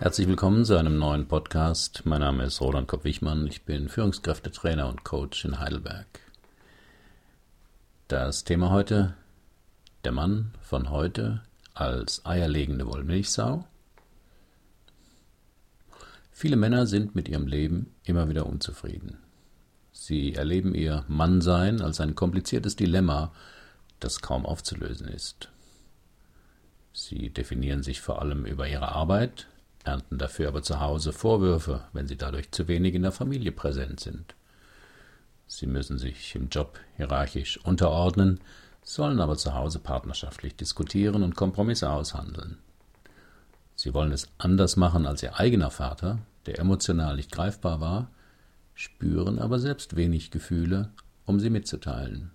Herzlich willkommen zu einem neuen Podcast. Mein Name ist Roland Kopp-Wichmann. Ich bin Führungskräftetrainer und Coach in Heidelberg. Das Thema heute: Der Mann von heute als eierlegende Wollmilchsau. Viele Männer sind mit ihrem Leben immer wieder unzufrieden. Sie erleben ihr Mannsein als ein kompliziertes Dilemma, das kaum aufzulösen ist. Sie definieren sich vor allem über ihre Arbeit, ernten dafür aber zu Hause Vorwürfe, wenn sie dadurch zu wenig in der Familie präsent sind. Sie müssen sich im Job hierarchisch unterordnen, sollen aber zu Hause partnerschaftlich diskutieren und Kompromisse aushandeln. Sie wollen es anders machen als ihr eigener Vater, der emotional nicht greifbar war, spüren aber selbst wenig Gefühle, um sie mitzuteilen.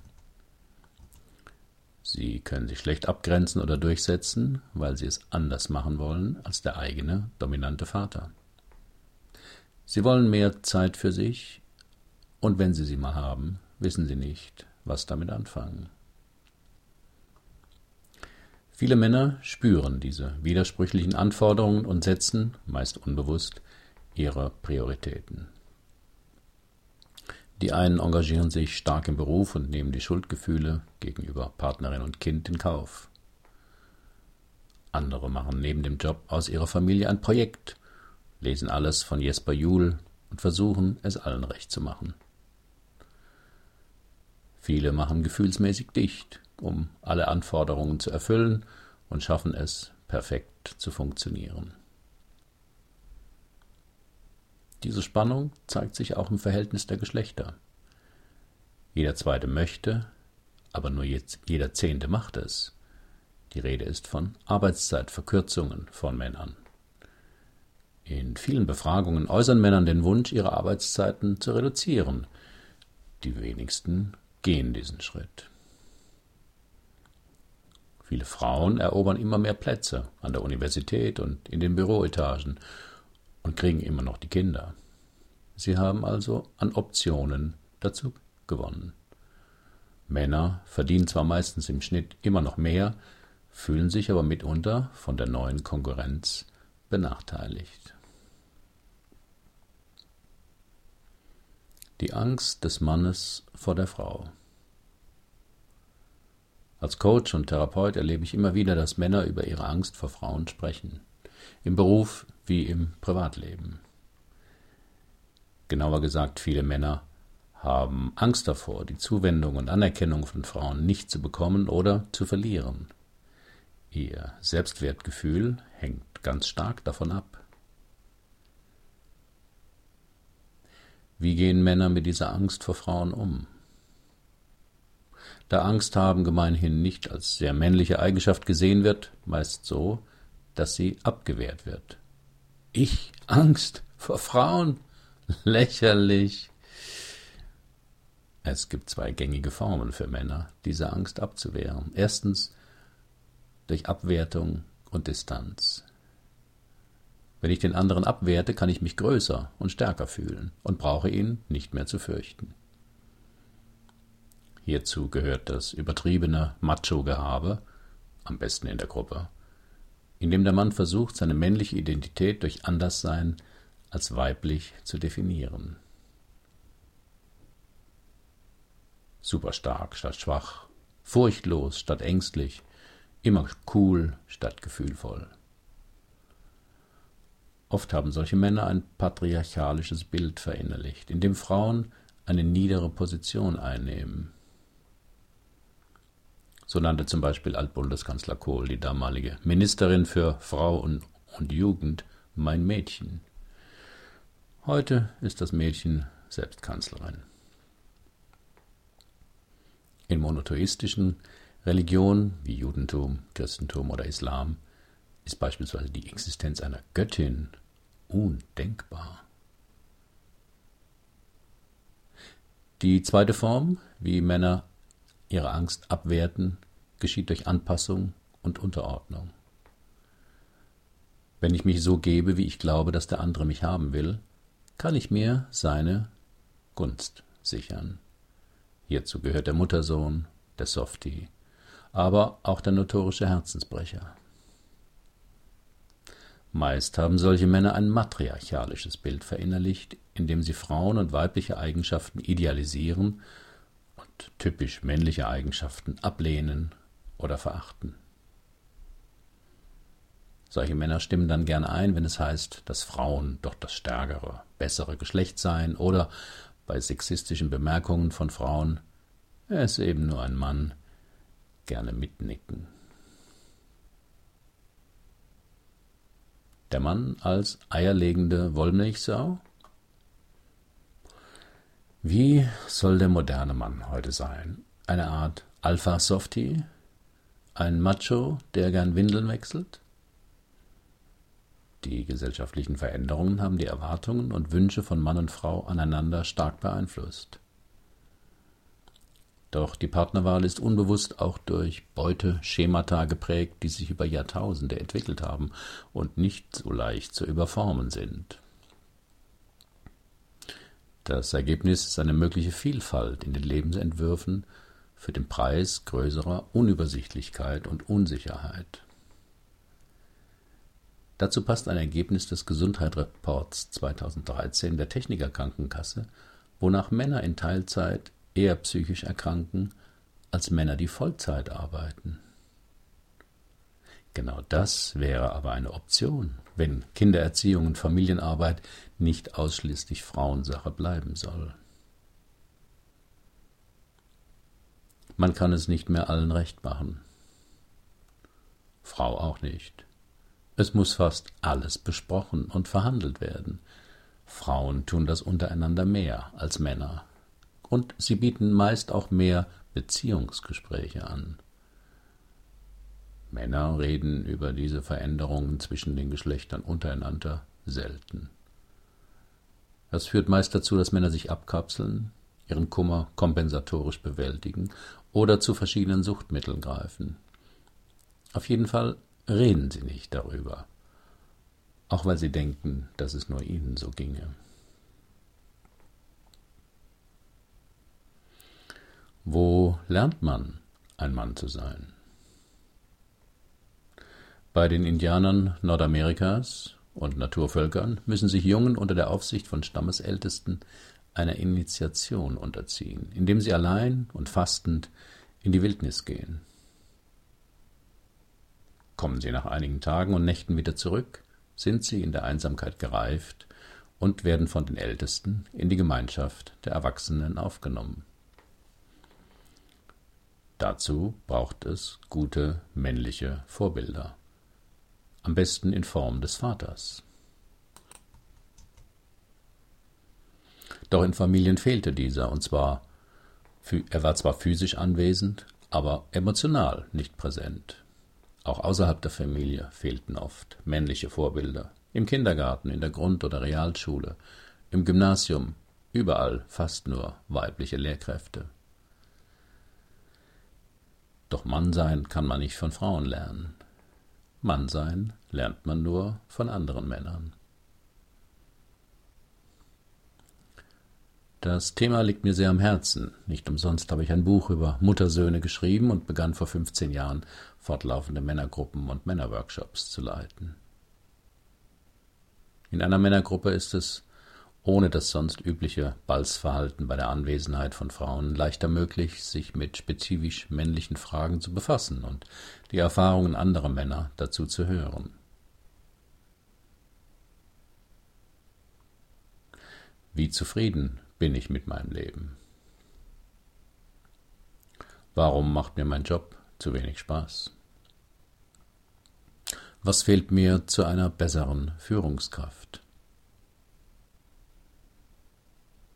Sie können sich schlecht abgrenzen oder durchsetzen, weil sie es anders machen wollen als der eigene dominante Vater. Sie wollen mehr Zeit für sich, und wenn sie sie mal haben, wissen sie nicht, was damit anfangen. Viele Männer spüren diese widersprüchlichen Anforderungen und setzen, meist unbewusst, ihre Prioritäten. Die einen engagieren sich stark im Beruf und nehmen die Schuldgefühle gegenüber Partnerin und Kind in Kauf. Andere machen neben dem Job aus ihrer Familie ein Projekt, lesen alles von Jesper Juhl und versuchen, es allen recht zu machen. Viele machen gefühlsmäßig dicht, um alle Anforderungen zu erfüllen und schaffen es, perfekt zu funktionieren. Diese Spannung zeigt sich auch im Verhältnis der Geschlechter. Jeder zweite möchte, aber nur jeder zehnte macht es. Die Rede ist von Arbeitszeitverkürzungen von Männern. In vielen Befragungen äußern Männer den Wunsch, ihre Arbeitszeiten zu reduzieren. Die wenigsten gehen diesen Schritt. Viele Frauen erobern immer mehr Plätze an der Universität und in den Büroetagen und kriegen immer noch die Kinder. Sie haben also an Optionen dazu gewonnen. Männer verdienen zwar meistens im Schnitt immer noch mehr, fühlen sich aber mitunter von der neuen Konkurrenz benachteiligt. Die Angst des Mannes vor der Frau. Als Coach und Therapeut erlebe ich immer wieder, dass Männer über ihre Angst vor Frauen sprechen im Beruf wie im Privatleben. Genauer gesagt, viele Männer haben Angst davor, die Zuwendung und Anerkennung von Frauen nicht zu bekommen oder zu verlieren. Ihr Selbstwertgefühl hängt ganz stark davon ab. Wie gehen Männer mit dieser Angst vor Frauen um? Da Angst haben gemeinhin nicht als sehr männliche Eigenschaft gesehen wird, meist so, dass sie abgewehrt wird. Ich Angst vor Frauen? Lächerlich. Es gibt zwei gängige Formen für Männer, diese Angst abzuwehren. Erstens durch Abwertung und Distanz. Wenn ich den anderen abwerte, kann ich mich größer und stärker fühlen und brauche ihn nicht mehr zu fürchten. Hierzu gehört das übertriebene Macho-Gehabe, am besten in der Gruppe, indem der Mann versucht, seine männliche Identität durch Anderssein als weiblich zu definieren. Superstark statt schwach, furchtlos statt ängstlich, immer cool statt gefühlvoll. Oft haben solche Männer ein patriarchalisches Bild verinnerlicht, in dem Frauen eine niedere Position einnehmen, so nannte zum Beispiel Altbundeskanzler Kohl die damalige Ministerin für Frau und, und Jugend mein Mädchen. Heute ist das Mädchen selbst Kanzlerin. In monotheistischen Religionen wie Judentum, Christentum oder Islam ist beispielsweise die Existenz einer Göttin undenkbar. Die zweite Form, wie Männer ihre Angst abwerten, geschieht durch Anpassung und Unterordnung. Wenn ich mich so gebe, wie ich glaube, dass der andere mich haben will, kann ich mir seine Gunst sichern. Hierzu gehört der Muttersohn, der Softie, aber auch der notorische Herzensbrecher. Meist haben solche Männer ein matriarchalisches Bild verinnerlicht, indem sie Frauen und weibliche Eigenschaften idealisieren typisch männliche Eigenschaften ablehnen oder verachten. Solche Männer stimmen dann gern ein, wenn es heißt, dass Frauen doch das stärkere, bessere Geschlecht seien oder bei sexistischen Bemerkungen von Frauen, er ist eben nur ein Mann, gerne mitnicken. Der Mann als eierlegende Wollmilchsau? Wie soll der moderne Mann heute sein? Eine Art Alpha-Softie? Ein Macho, der gern Windeln wechselt? Die gesellschaftlichen Veränderungen haben die Erwartungen und Wünsche von Mann und Frau aneinander stark beeinflusst. Doch die Partnerwahl ist unbewusst auch durch Beuteschemata geprägt, die sich über Jahrtausende entwickelt haben und nicht so leicht zu überformen sind. Das Ergebnis ist eine mögliche Vielfalt in den Lebensentwürfen für den Preis größerer Unübersichtlichkeit und Unsicherheit. Dazu passt ein Ergebnis des Gesundheitsreports 2013 der Technikerkrankenkasse, wonach Männer in Teilzeit eher psychisch erkranken als Männer, die Vollzeit arbeiten. Genau das wäre aber eine Option, wenn Kindererziehung und Familienarbeit nicht ausschließlich Frauensache bleiben soll. Man kann es nicht mehr allen recht machen. Frau auch nicht. Es muss fast alles besprochen und verhandelt werden. Frauen tun das untereinander mehr als Männer und sie bieten meist auch mehr Beziehungsgespräche an. Männer reden über diese Veränderungen zwischen den Geschlechtern untereinander selten. Das führt meist dazu, dass Männer sich abkapseln, ihren Kummer kompensatorisch bewältigen oder zu verschiedenen Suchtmitteln greifen. Auf jeden Fall reden sie nicht darüber, auch weil sie denken, dass es nur ihnen so ginge. Wo lernt man, ein Mann zu sein? Bei den Indianern Nordamerikas und Naturvölkern müssen sich Jungen unter der Aufsicht von Stammesältesten einer Initiation unterziehen, indem sie allein und fastend in die Wildnis gehen. Kommen sie nach einigen Tagen und Nächten wieder zurück, sind sie in der Einsamkeit gereift und werden von den Ältesten in die Gemeinschaft der Erwachsenen aufgenommen. Dazu braucht es gute männliche Vorbilder, am besten in Form des Vaters. Doch in Familien fehlte dieser, und zwar er war zwar physisch anwesend, aber emotional nicht präsent. Auch außerhalb der Familie fehlten oft männliche Vorbilder. Im Kindergarten, in der Grund- oder Realschule, im Gymnasium, überall fast nur weibliche Lehrkräfte. Doch Mannsein kann man nicht von Frauen lernen. Mannsein lernt man nur von anderen Männern. Das Thema liegt mir sehr am Herzen. Nicht umsonst habe ich ein Buch über Muttersöhne geschrieben und begann vor 15 Jahren fortlaufende Männergruppen und Männerworkshops zu leiten. In einer Männergruppe ist es ohne das sonst übliche Balzverhalten bei der Anwesenheit von Frauen leichter möglich, sich mit spezifisch männlichen Fragen zu befassen und die Erfahrungen anderer Männer dazu zu hören. Wie zufrieden bin ich mit meinem Leben? Warum macht mir mein Job zu wenig Spaß? Was fehlt mir zu einer besseren Führungskraft?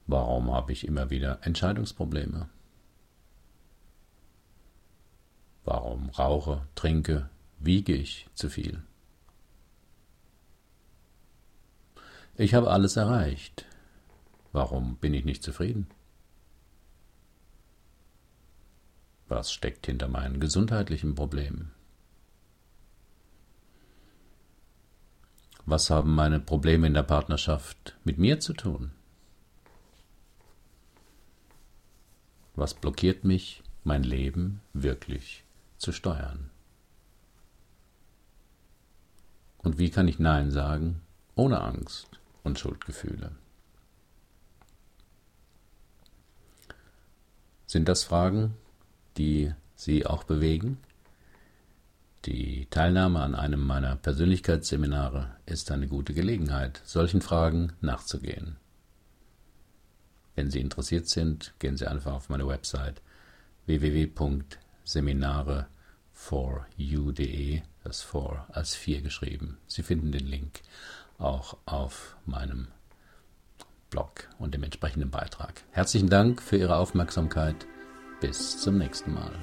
Warum habe ich immer wieder Entscheidungsprobleme? Warum rauche, trinke, wiege ich zu viel? Ich habe alles erreicht. Warum bin ich nicht zufrieden? Was steckt hinter meinen gesundheitlichen Problemen? Was haben meine Probleme in der Partnerschaft mit mir zu tun? Was blockiert mich, mein Leben wirklich zu steuern? Und wie kann ich Nein sagen, ohne Angst und Schuldgefühle? Sind das Fragen, die Sie auch bewegen? Die Teilnahme an einem meiner Persönlichkeitsseminare ist eine gute Gelegenheit, solchen Fragen nachzugehen. Wenn Sie interessiert sind, gehen Sie einfach auf meine Website www.seminare4u.de, das for als 4 geschrieben. Sie finden den Link auch auf meinem Blog und dem entsprechenden Beitrag. Herzlichen Dank für Ihre Aufmerksamkeit. Bis zum nächsten Mal.